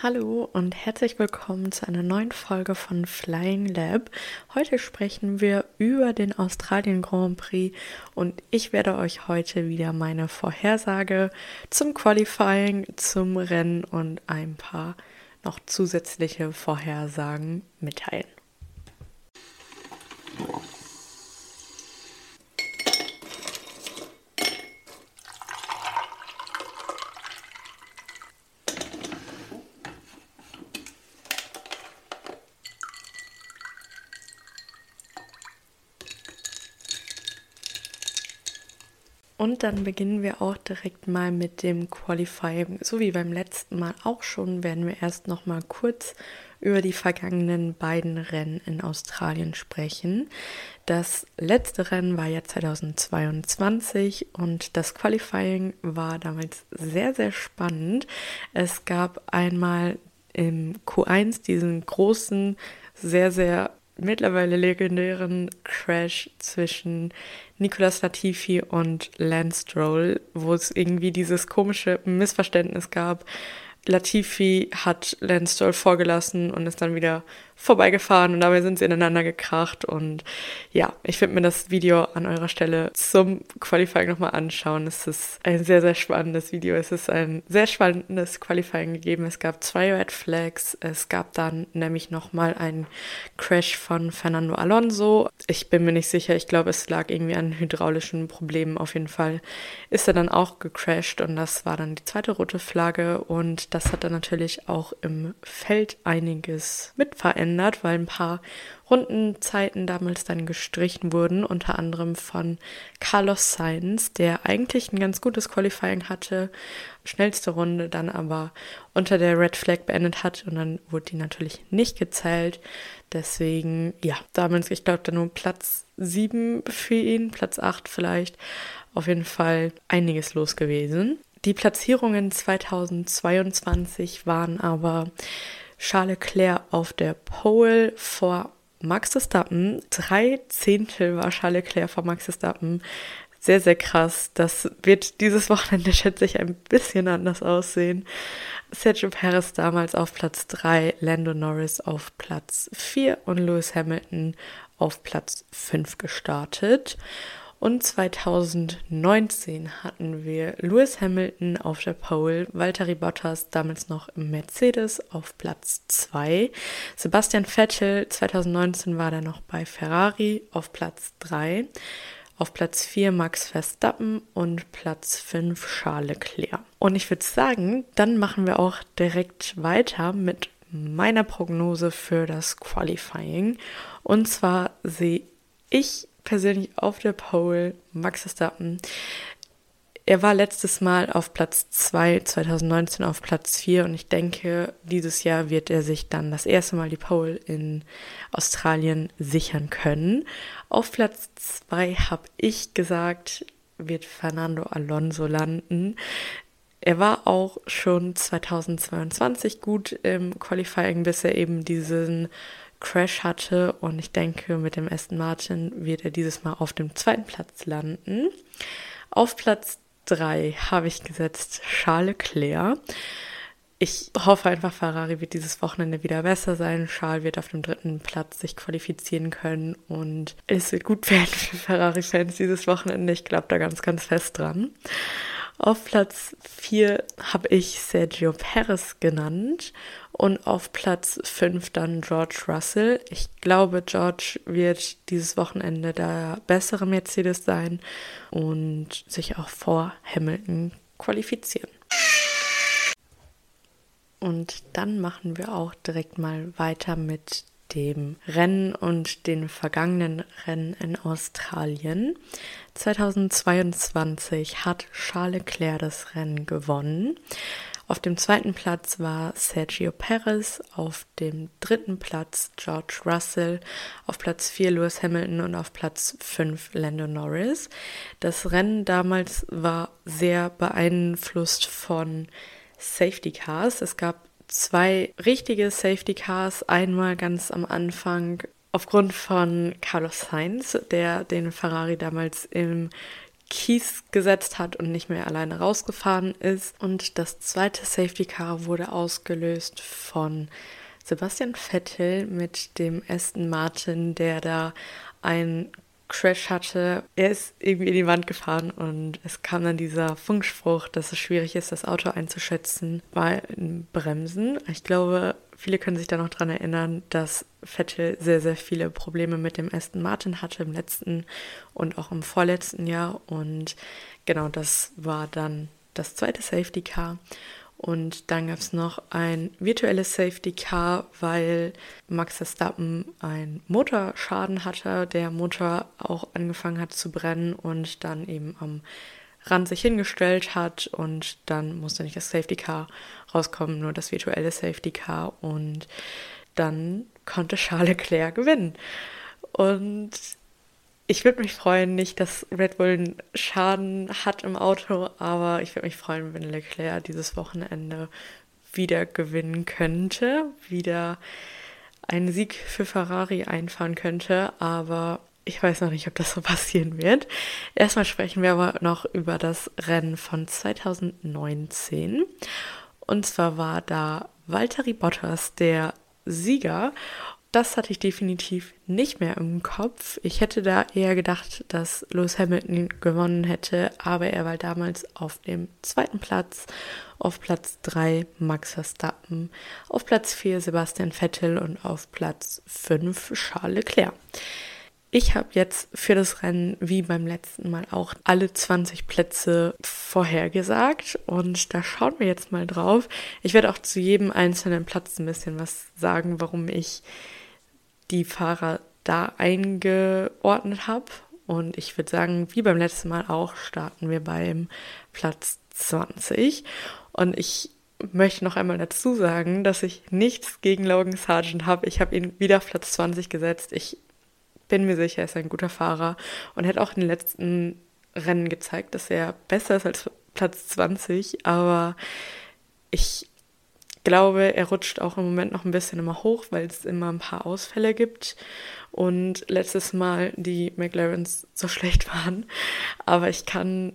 Hallo und herzlich willkommen zu einer neuen Folge von Flying Lab. Heute sprechen wir über den Australien Grand Prix und ich werde euch heute wieder meine Vorhersage zum Qualifying, zum Rennen und ein paar noch zusätzliche Vorhersagen mitteilen. Dann beginnen wir auch direkt mal mit dem Qualifying. So wie beim letzten Mal auch schon, werden wir erst noch mal kurz über die vergangenen beiden Rennen in Australien sprechen. Das letzte Rennen war ja 2022 und das Qualifying war damals sehr, sehr spannend. Es gab einmal im Q1 diesen großen, sehr, sehr mittlerweile legendären Crash zwischen Nicolas Latifi und Lance Stroll, wo es irgendwie dieses komische Missverständnis gab. Latifi hat Lance Stroll vorgelassen und ist dann wieder vorbeigefahren und dabei sind sie ineinander gekracht. Und ja, ich würde mir das Video an eurer Stelle zum Qualifying nochmal anschauen. Es ist ein sehr, sehr spannendes Video. Es ist ein sehr spannendes Qualifying gegeben. Es gab zwei Red Flags. Es gab dann nämlich nochmal einen Crash von Fernando Alonso. Ich bin mir nicht sicher. Ich glaube, es lag irgendwie an hydraulischen Problemen. Auf jeden Fall ist er dann auch gecrashed und das war dann die zweite rote Flagge. Und das hat dann natürlich auch im Feld einiges mit verändert, weil ein paar Rundenzeiten damals dann gestrichen wurden, unter anderem von Carlos Sainz, der eigentlich ein ganz gutes Qualifying hatte, schnellste Runde dann aber unter der Red Flag beendet hat und dann wurde die natürlich nicht gezählt. Deswegen, ja, damals, ich glaube, da nur Platz 7 für ihn, Platz 8 vielleicht. Auf jeden Fall einiges los gewesen. Die Platzierungen 2022 waren aber Charles Leclerc auf der Pole vor Max Verstappen. Drei Zehntel war Charles Leclerc vor Max Verstappen. Sehr, sehr krass. Das wird dieses Wochenende, schätze ich, ein bisschen anders aussehen. Sergio Perez damals auf Platz 3, Lando Norris auf Platz 4 und Lewis Hamilton auf Platz 5 gestartet. Und 2019 hatten wir Lewis Hamilton auf der Pole, Valtteri Bottas damals noch im Mercedes auf Platz 2. Sebastian Vettel 2019 war er noch bei Ferrari auf Platz 3. Auf Platz 4 Max Verstappen und Platz 5 Charles Leclerc. Und ich würde sagen, dann machen wir auch direkt weiter mit meiner Prognose für das Qualifying. Und zwar sehe ich persönlich auf der Pole Max Verstappen. Er war letztes Mal auf Platz 2, 2019 auf Platz 4 und ich denke, dieses Jahr wird er sich dann das erste Mal die Pole in Australien sichern können. Auf Platz 2 habe ich gesagt, wird Fernando Alonso landen. Er war auch schon 2022 gut im Qualifying, bis er eben diesen Crash hatte und ich denke, mit dem Aston Martin wird er dieses Mal auf dem zweiten Platz landen. Auf Platz 3 habe ich gesetzt Charles Leclerc. Ich hoffe einfach, Ferrari wird dieses Wochenende wieder besser sein. Charles wird auf dem dritten Platz sich qualifizieren können und es wird gut werden für Ferrari-Fans dieses Wochenende. Ich glaube da ganz, ganz fest dran. Auf Platz 4 habe ich Sergio Perez genannt und auf Platz 5 dann George Russell. Ich glaube, George wird dieses Wochenende der bessere Mercedes sein und sich auch vor Hamilton qualifizieren. Und dann machen wir auch direkt mal weiter mit dem Rennen und den vergangenen Rennen in Australien. 2022 hat Charles Leclerc das Rennen gewonnen. Auf dem zweiten Platz war Sergio Perez, auf dem dritten Platz George Russell, auf Platz 4 Lewis Hamilton und auf Platz 5 Lando Norris. Das Rennen damals war sehr beeinflusst von Safety Cars. Es gab zwei richtige Safety Cars. Einmal ganz am Anfang aufgrund von Carlos Sainz, der den Ferrari damals im Kies gesetzt hat und nicht mehr alleine rausgefahren ist. Und das zweite Safety Car wurde ausgelöst von Sebastian Vettel mit dem Aston Martin, der da ein Crash hatte. Er ist irgendwie in die Wand gefahren und es kam dann dieser Funkspruch, dass es schwierig ist, das Auto einzuschätzen bei Bremsen. Ich glaube, viele können sich da noch dran erinnern, dass Vettel sehr, sehr viele Probleme mit dem Aston Martin hatte im letzten und auch im vorletzten Jahr. Und genau das war dann das zweite Safety Car. Und dann gab es noch ein virtuelles Safety Car, weil Max Verstappen einen Motorschaden hatte. Der Motor auch angefangen hat zu brennen und dann eben am Rand sich hingestellt hat. Und dann musste nicht das Safety Car rauskommen, nur das virtuelle Safety Car. Und dann konnte Charles Leclerc gewinnen. Und ich würde mich freuen, nicht, dass Red Bull einen Schaden hat im Auto, aber ich würde mich freuen, wenn Leclerc dieses Wochenende wieder gewinnen könnte, wieder einen Sieg für Ferrari einfahren könnte, aber ich weiß noch nicht, ob das so passieren wird. Erstmal sprechen wir aber noch über das Rennen von 2019. Und zwar war da Valtteri Bottas der Sieger das hatte ich definitiv nicht mehr im Kopf. Ich hätte da eher gedacht, dass Lewis Hamilton gewonnen hätte, aber er war damals auf dem zweiten Platz, auf Platz 3 Max Verstappen, auf Platz 4 Sebastian Vettel und auf Platz 5 Charles Leclerc. Ich habe jetzt für das Rennen wie beim letzten Mal auch alle 20 Plätze vorhergesagt und da schauen wir jetzt mal drauf. Ich werde auch zu jedem einzelnen Platz ein bisschen was sagen, warum ich die Fahrer da eingeordnet habe. Und ich würde sagen, wie beim letzten Mal auch, starten wir beim Platz 20. Und ich möchte noch einmal dazu sagen, dass ich nichts gegen Logan Sargent habe. Ich habe ihn wieder auf Platz 20 gesetzt. Ich bin mir sicher, er ist ein guter Fahrer und hat auch in den letzten Rennen gezeigt, dass er besser ist als Platz 20. Aber ich glaube, er rutscht auch im Moment noch ein bisschen immer hoch, weil es immer ein paar Ausfälle gibt und letztes Mal die McLarens so schlecht waren. Aber ich kann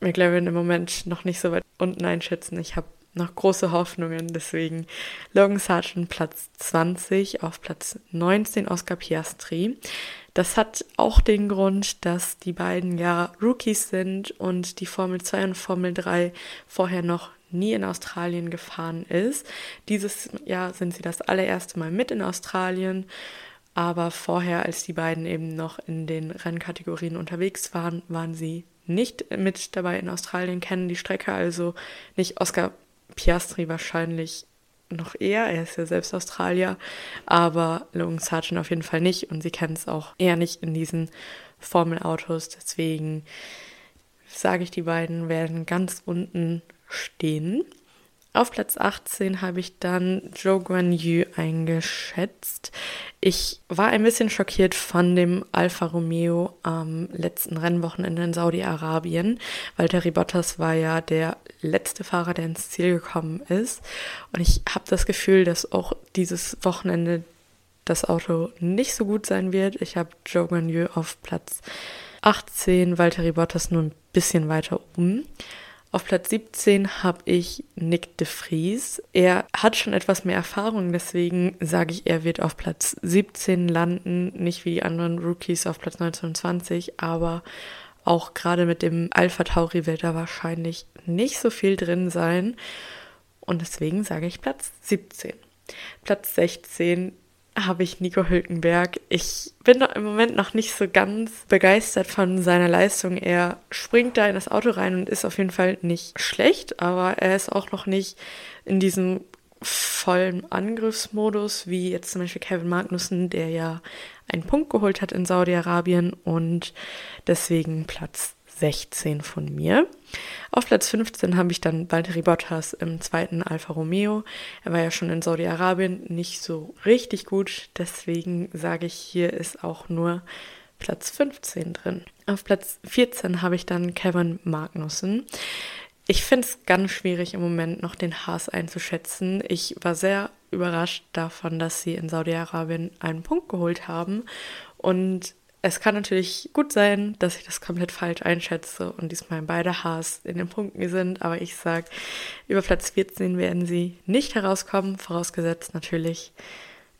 McLaren im Moment noch nicht so weit unten einschätzen. Ich habe noch große Hoffnungen, deswegen Logan Sargent Platz 20, auf Platz 19 Oscar Piastri. Das hat auch den Grund, dass die beiden ja Rookies sind und die Formel 2 und Formel 3 vorher noch nie in Australien gefahren ist. Dieses Jahr sind sie das allererste Mal mit in Australien, aber vorher, als die beiden eben noch in den Rennkategorien unterwegs waren, waren sie nicht mit dabei in Australien, kennen die Strecke also nicht. Oscar Piastri wahrscheinlich noch eher, er ist ja selbst Australier, aber Logan Sargent auf jeden Fall nicht und sie kennen es auch eher nicht in diesen Formelautos, deswegen sage ich, die beiden werden ganz unten stehen. Auf Platz 18 habe ich dann Joe Guan Yu eingeschätzt. Ich war ein bisschen schockiert von dem Alfa Romeo am letzten Rennwochenende in Saudi-Arabien. Valtteri Bottas war ja der letzte Fahrer, der ins Ziel gekommen ist. Und ich habe das Gefühl, dass auch dieses Wochenende das Auto nicht so gut sein wird. Ich habe Joe Guan Yu auf Platz 18, Valtteri Bottas nur ein bisschen weiter oben. Auf Platz 17 habe ich Nick de Vries. Er hat schon etwas mehr Erfahrung, deswegen sage ich, er wird auf Platz 17 landen, nicht wie die anderen Rookies auf Platz 19 und 20, aber auch gerade mit dem Alpha Tauri wird da wahrscheinlich nicht so viel drin sein. Und deswegen sage ich Platz 17. Platz 16 habe ich Nico Hülkenberg. Ich bin im Moment noch nicht so ganz begeistert von seiner Leistung. Er springt da in das Auto rein und ist auf jeden Fall nicht schlecht, aber er ist auch noch nicht in diesem vollen Angriffsmodus, wie jetzt zum Beispiel Kevin Magnussen, der ja einen Punkt geholt hat in Saudi-Arabien und deswegen Platz 16 von mir. Auf Platz 15 habe ich dann Valtteri Bottas im zweiten Alfa Romeo. Er war ja schon in Saudi-Arabien nicht so richtig gut, deswegen sage ich, hier ist auch nur Platz 15 drin. Auf Platz 14 habe ich dann Kevin Magnussen. Ich finde es ganz schwierig im Moment noch den Haas einzuschätzen. Ich war sehr überrascht davon, dass sie in Saudi-Arabien einen Punkt geholt haben und Es kann natürlich gut sein, dass ich das komplett falsch einschätze und diesmal beide Haas in den Punkten sind, aber ich sage, über Platz 14 werden sie nicht herauskommen, vorausgesetzt natürlich,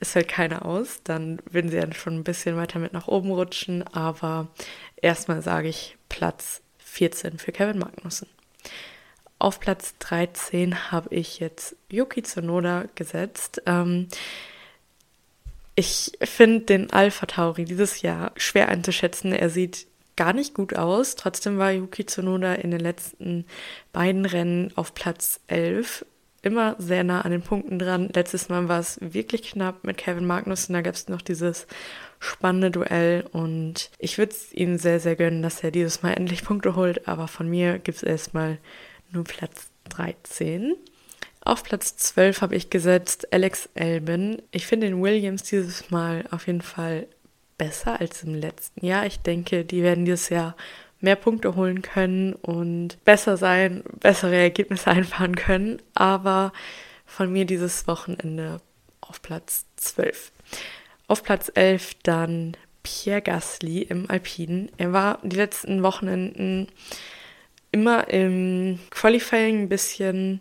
es fällt keiner aus, dann würden sie ja schon ein bisschen weiter mit nach oben rutschen, aber erstmal sage ich Platz 14 für Kevin Magnussen. Auf Platz 13 habe ich jetzt Yuki Tsunoda gesetzt. Ähm, ich finde den Alpha Tauri dieses Jahr schwer einzuschätzen. Er sieht gar nicht gut aus. Trotzdem war Yuki Tsunoda in den letzten beiden Rennen auf Platz 11 immer sehr nah an den Punkten dran. Letztes Mal war es wirklich knapp mit Kevin Magnussen. Da gab es noch dieses spannende Duell und ich würde es ihm sehr, sehr gönnen, dass er dieses Mal endlich Punkte holt. Aber von mir gibt es erstmal nur Platz 13. Auf Platz 12 habe ich gesetzt Alex Albin. Ich finde den Williams dieses Mal auf jeden Fall besser als im letzten Jahr. Ich denke, die werden dieses Jahr mehr Punkte holen können und besser sein, bessere Ergebnisse einfahren können. Aber von mir dieses Wochenende auf Platz 12. Auf Platz 11 dann Pierre Gasly im Alpinen. Er war die letzten Wochenenden immer im Qualifying ein bisschen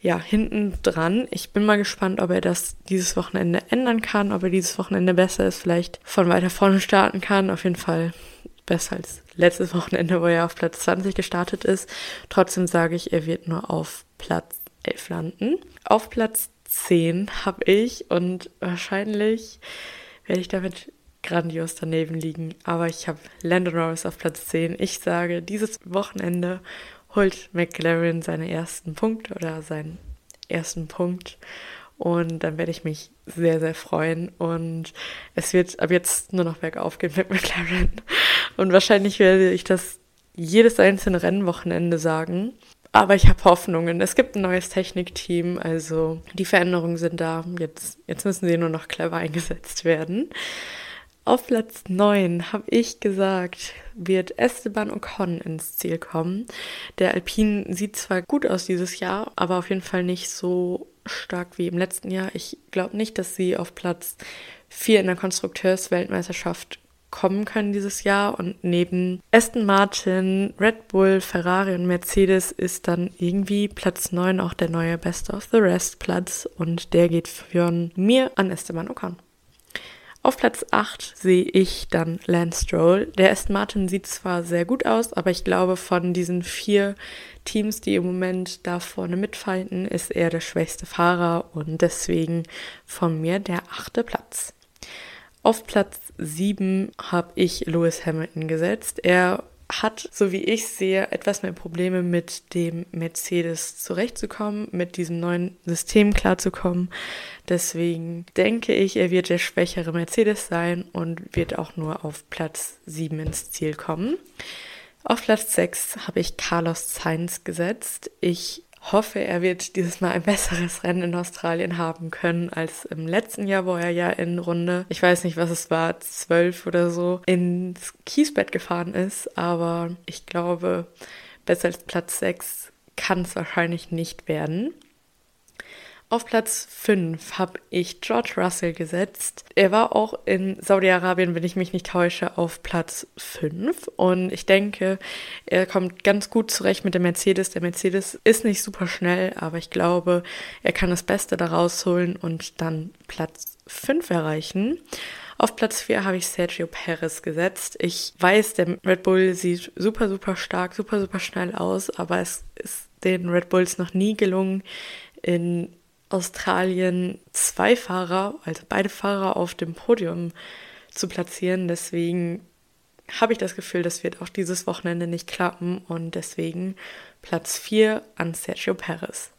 ja, hinten dran. Ich bin mal gespannt, ob er das dieses Wochenende ändern kann, ob er dieses Wochenende besser ist, vielleicht von weiter vorne starten kann. Auf jeden Fall besser als letztes Wochenende, wo er auf Platz 20 gestartet ist. Trotzdem sage ich, er wird nur auf Platz 11 landen. Auf Platz 10 habe ich und wahrscheinlich werde ich damit grandios daneben liegen. Aber ich habe Landon Norris auf Platz 10. Ich sage, dieses Wochenende holt McLaren seine ersten Punkte oder seinen ersten Punkt. Und dann werde ich mich sehr, sehr freuen. Und es wird ab jetzt nur noch bergauf gehen mit McLaren. Und wahrscheinlich werde ich das jedes einzelne Rennwochenende sagen. Aber ich habe Hoffnungen. Es gibt ein neues Technikteam, also die Veränderungen sind da. Jetzt, jetzt müssen sie nur noch clever eingesetzt werden. Auf Platz 9 habe ich gesagt, wird Esteban Ocon ins Ziel kommen. Der Alpine sieht zwar gut aus dieses Jahr, aber auf jeden Fall nicht so stark wie im letzten Jahr. Ich glaube nicht, dass sie auf Platz 4 in der Konstrukteursweltmeisterschaft kommen können dieses Jahr. Und neben Aston Martin, Red Bull, Ferrari und Mercedes ist dann irgendwie Platz 9 auch der neue Best of the Rest Platz. Und der geht für mir an Esteban Ocon. Auf Platz 8 sehe ich dann Lance Stroll. Der Aston Martin sieht zwar sehr gut aus, aber ich glaube, von diesen vier Teams, die im Moment da vorne mitfighten, ist er der schwächste Fahrer und deswegen von mir der achte Platz. Auf Platz 7 habe ich Lewis Hamilton gesetzt. Er hat, so wie ich sehe, etwas mehr Probleme mit dem Mercedes zurechtzukommen, mit diesem neuen System klarzukommen. Deswegen denke ich, er wird der schwächere Mercedes sein und wird auch nur auf Platz 7 ins Ziel kommen. Auf Platz 6 habe ich Carlos Sainz gesetzt. Ich hoffe, er wird dieses Mal ein besseres Rennen in Australien haben können als im letzten Jahr, wo er ja in Runde, ich weiß nicht, was es war, zwölf oder so, ins Kiesbett gefahren ist. Aber ich glaube, besser als Platz 6 kann es wahrscheinlich nicht werden. Auf Platz 5 habe ich George Russell gesetzt. Er war auch in Saudi-Arabien, wenn ich mich nicht täusche, auf Platz 5. Und ich denke, er kommt ganz gut zurecht mit dem Mercedes. Der Mercedes ist nicht super schnell, aber ich glaube, er kann das Beste daraus holen und dann Platz 5 erreichen. Auf Platz 4 habe ich Sergio Perez gesetzt. Ich weiß, der Red Bull sieht super, super stark, super, super schnell aus, aber es ist den Red Bulls noch nie gelungen, in Australien zwei Fahrer, also beide Fahrer auf dem Podium zu platzieren. Deswegen habe ich das Gefühl, das wird auch dieses Wochenende nicht klappen und deswegen Platz 4 an Sergio Perez.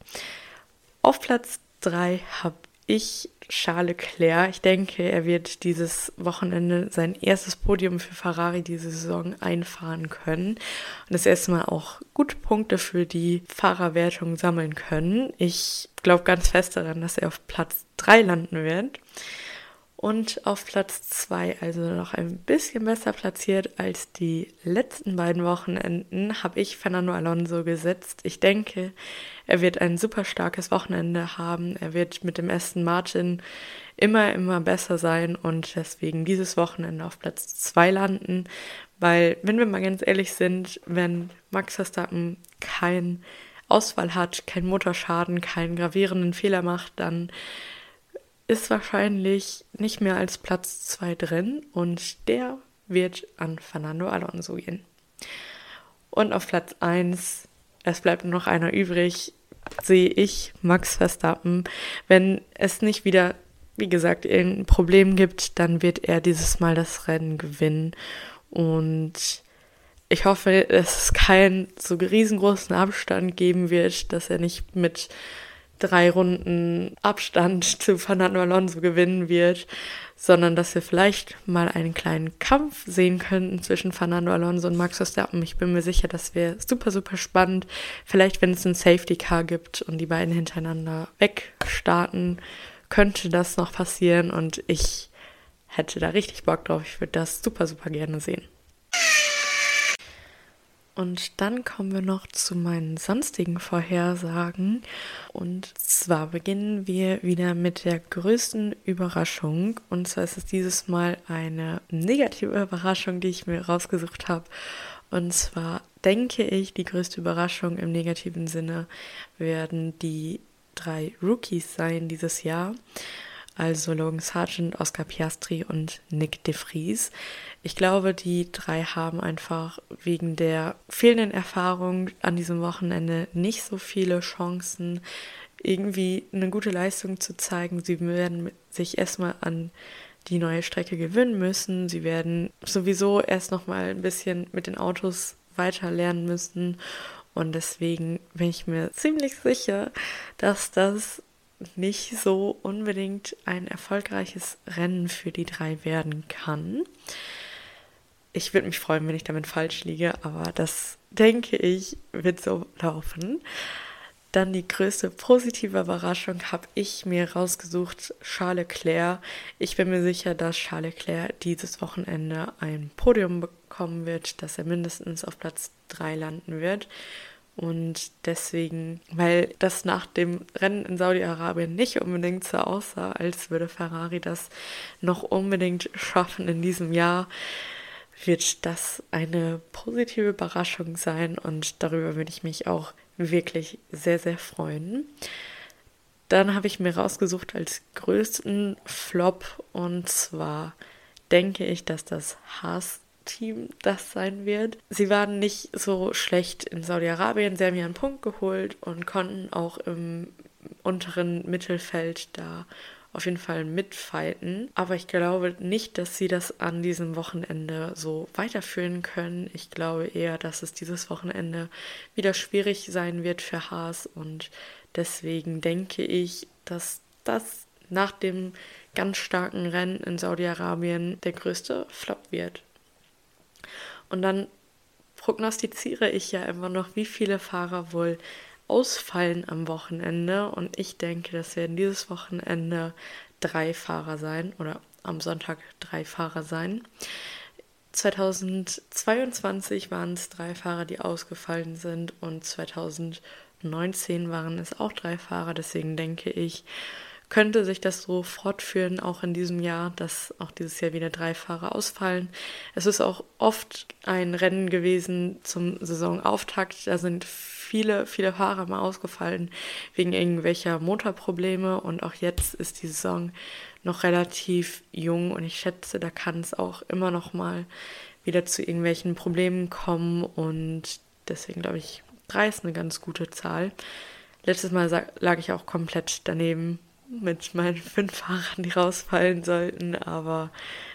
Auf Platz 3 habe ich Charles Leclerc. Ich denke, er wird dieses Wochenende sein erstes Podium für Ferrari diese Saison einfahren können und das erste Mal auch gute Punkte für die Fahrerwertung sammeln können. Ich glaube ganz fest daran, dass er auf Platz 3 landen wird. Und auf Platz 2, also noch ein bisschen besser platziert als die letzten beiden Wochenenden, habe ich Fernando Alonso gesetzt. Ich denke, er wird ein super starkes Wochenende haben. Er wird mit dem Aston Martin immer, immer besser sein und deswegen dieses Wochenende auf Platz 2 landen. Weil, wenn wir mal ganz ehrlich sind, wenn Max Verstappen kein Ausfall hat, keinen Motorschaden, keinen gravierenden Fehler macht, dann ist wahrscheinlich nicht mehr als Platz 2 drin und der wird an Fernando Alonso gehen. Und auf Platz 1, es bleibt nur noch einer übrig, sehe ich Max Verstappen. Wenn es nicht wieder, wie gesagt, irgendein Problem gibt, dann wird er dieses Mal das Rennen gewinnen. Und ich hoffe, dass es keinen so riesengroßen Abstand geben wird, dass er nicht mit drei Runden Abstand zu Fernando Alonso gewinnen wird, sondern dass wir vielleicht mal einen kleinen Kampf sehen könnten zwischen Fernando Alonso und Max Verstappen. Ich bin mir sicher, das wäre super, super spannend. Vielleicht, wenn es ein Safety Car gibt und die beiden hintereinander wegstarten, könnte das noch passieren und ich hätte da richtig Bock drauf. Ich würde das super, super gerne sehen. Und dann kommen wir noch zu meinen sonstigen Vorhersagen. Und zwar beginnen wir wieder mit der größten Überraschung. Und zwar ist es dieses Mal eine negative Überraschung, die ich mir rausgesucht habe. Und zwar denke ich, die größte Überraschung im negativen Sinne werden die drei Rookies sein dieses Jahr also Logan Sargent, Oscar Piastri und Nick de Vries. Ich glaube, die drei haben einfach wegen der fehlenden Erfahrung an diesem Wochenende nicht so viele Chancen, irgendwie eine gute Leistung zu zeigen. Sie werden sich erstmal an die neue Strecke gewöhnen müssen. Sie werden sowieso erst noch mal ein bisschen mit den Autos weiter lernen müssen. Und deswegen bin ich mir ziemlich sicher, dass das nicht so unbedingt ein erfolgreiches Rennen für die drei werden kann. Ich würde mich freuen, wenn ich damit falsch liege, aber das denke ich wird so laufen. Dann die größte positive Überraschung habe ich mir rausgesucht, Charles Leclerc. Ich bin mir sicher, dass Charles Leclerc dieses Wochenende ein Podium bekommen wird, dass er mindestens auf Platz 3 landen wird. Und deswegen, weil das nach dem Rennen in Saudi-Arabien nicht unbedingt so aussah, als würde Ferrari das noch unbedingt schaffen in diesem Jahr, wird das eine positive Überraschung sein und darüber würde ich mich auch wirklich sehr, sehr freuen. Dann habe ich mir rausgesucht als größten Flop und zwar denke ich, dass das Haas Team das sein wird. Sie waren nicht so schlecht in Saudi-Arabien. Sie haben ja einen Punkt geholt und konnten auch im unteren Mittelfeld da auf jeden Fall mitfighten. Aber ich glaube nicht, dass sie das an diesem Wochenende so weiterführen können. Ich glaube eher, dass es dieses Wochenende wieder schwierig sein wird für Haas. Und deswegen denke ich, dass das nach dem ganz starken Rennen in Saudi-Arabien der größte Flop wird. Und dann prognostiziere ich ja immer noch, wie viele Fahrer wohl ausfallen am Wochenende. Und ich denke, das werden dieses Wochenende drei Fahrer sein oder am Sonntag drei Fahrer sein. 2022 waren es drei Fahrer, die ausgefallen sind und 2019 waren es auch drei Fahrer. Deswegen denke ich, könnte sich das so fortführen, auch in diesem Jahr, dass auch dieses Jahr wieder drei Fahrer ausfallen. Es ist auch oft ein Rennen gewesen zum Saisonauftakt. Da sind viele, viele Fahrer mal ausgefallen wegen irgendwelcher Motorprobleme und auch jetzt ist die Saison noch relativ jung und ich schätze, da kann es auch immer noch mal wieder zu irgendwelchen Problemen kommen und deswegen glaube ich, drei ist eine ganz gute Zahl. Letztes Mal lag ich auch komplett daneben mit meinen fünf Fahrern, die rausfallen sollten, aber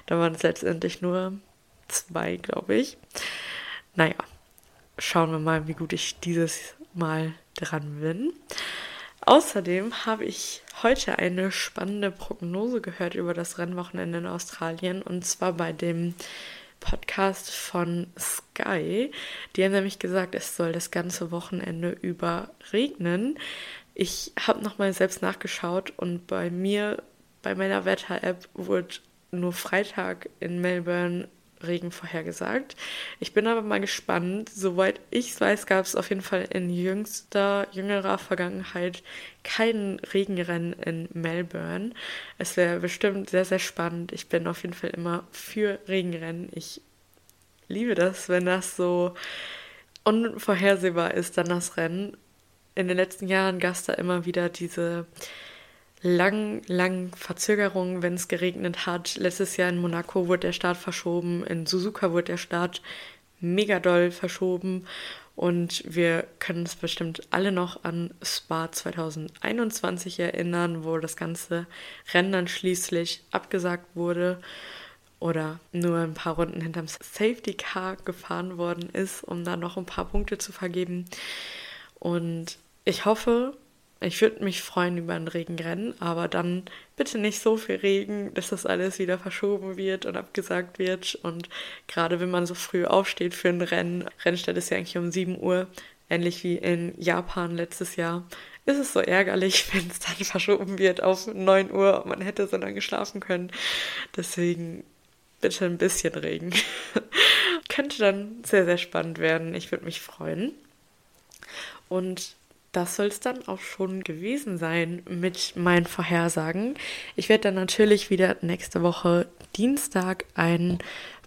da waren es letztendlich nur zwei, glaube ich. Naja, schauen wir mal, wie gut ich dieses Mal dran bin. Außerdem habe ich heute eine spannende Prognose gehört über das Rennwochenende in Australien und zwar bei dem Podcast von Sky. Die haben nämlich gesagt, es soll das ganze Wochenende über regnen. Ich habe nochmal selbst nachgeschaut und bei mir bei meiner Wetter-App wurde nur Freitag in Melbourne Regen vorhergesagt. Ich bin aber mal gespannt. Soweit ich weiß, gab es auf jeden Fall in jüngster, jüngerer Vergangenheit kein Regenrennen in Melbourne. Es wäre bestimmt sehr, sehr spannend. Ich bin auf jeden Fall immer für Regenrennen. Ich liebe das, wenn das so unvorhersehbar ist, dann das Rennen. In den letzten Jahren gab es da immer wieder diese lang, lang Verzögerungen, wenn es geregnet hat. Letztes Jahr in Monaco wurde der Start verschoben, in Suzuka wurde der Start mega doll verschoben und wir können uns bestimmt alle noch an Spa 2021 erinnern, wo das ganze Rennen dann schließlich abgesagt wurde oder nur ein paar Runden hinterm Safety Car gefahren worden ist, um da noch ein paar Punkte zu vergeben. Und ich hoffe, ich würde mich freuen über ein Regenrennen, aber dann bitte nicht so viel Regen, dass das alles wieder verschoben wird und abgesagt wird. Und gerade wenn man so früh aufsteht für ein Rennen, Rennstelle ist ja eigentlich um 7 Uhr, ähnlich wie in Japan letztes Jahr, ist es so ärgerlich, wenn es dann verschoben wird auf 9 Uhr und man hätte so lange schlafen können. Deswegen bitte ein bisschen Regen. Könnte dann sehr, sehr spannend werden. Ich würde mich freuen. Und das soll es dann auch schon gewesen sein mit meinen Vorhersagen. Ich werde dann natürlich wieder nächste Woche Dienstag einen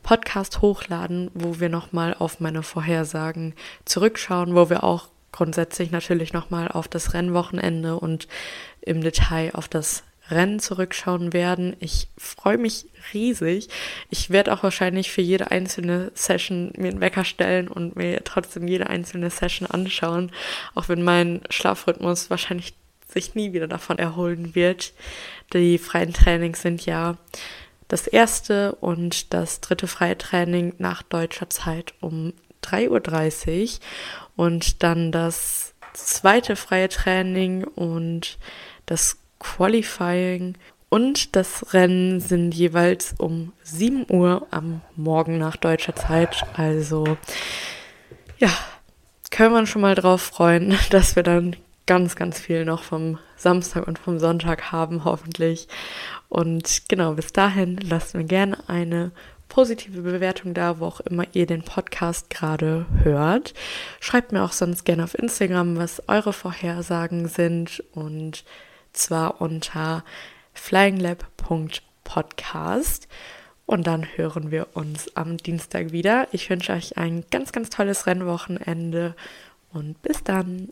Podcast hochladen, wo wir nochmal auf meine Vorhersagen zurückschauen, wo wir auch grundsätzlich natürlich nochmal auf das Rennwochenende und im Detail auf das Rennen zurückschauen werden. Ich freue mich riesig. Ich werde auch wahrscheinlich für jede einzelne Session mir einen Wecker stellen und mir trotzdem jede einzelne Session anschauen, auch wenn mein Schlafrhythmus wahrscheinlich sich nie wieder davon erholen wird. Die freien Trainings sind ja das erste und das dritte freie Training nach deutscher Zeit um 3.30 Uhr und dann das zweite freie Training und das Qualifying und das Rennen sind jeweils um 7 Uhr am Morgen nach deutscher Zeit. Also ja, können wir uns schon mal drauf freuen, dass wir dann ganz, ganz viel noch vom Samstag und vom Sonntag haben, hoffentlich. Und genau, bis dahin lasst mir gerne eine positive Bewertung da, wo auch immer ihr den Podcast gerade hört. Schreibt mir auch sonst gerne auf Instagram, was eure Vorhersagen sind und zwar unter flyinglab.podcast. Und dann hören wir uns am Dienstag wieder. Ich wünsche euch ein ganz, ganz tolles Rennwochenende und bis dann.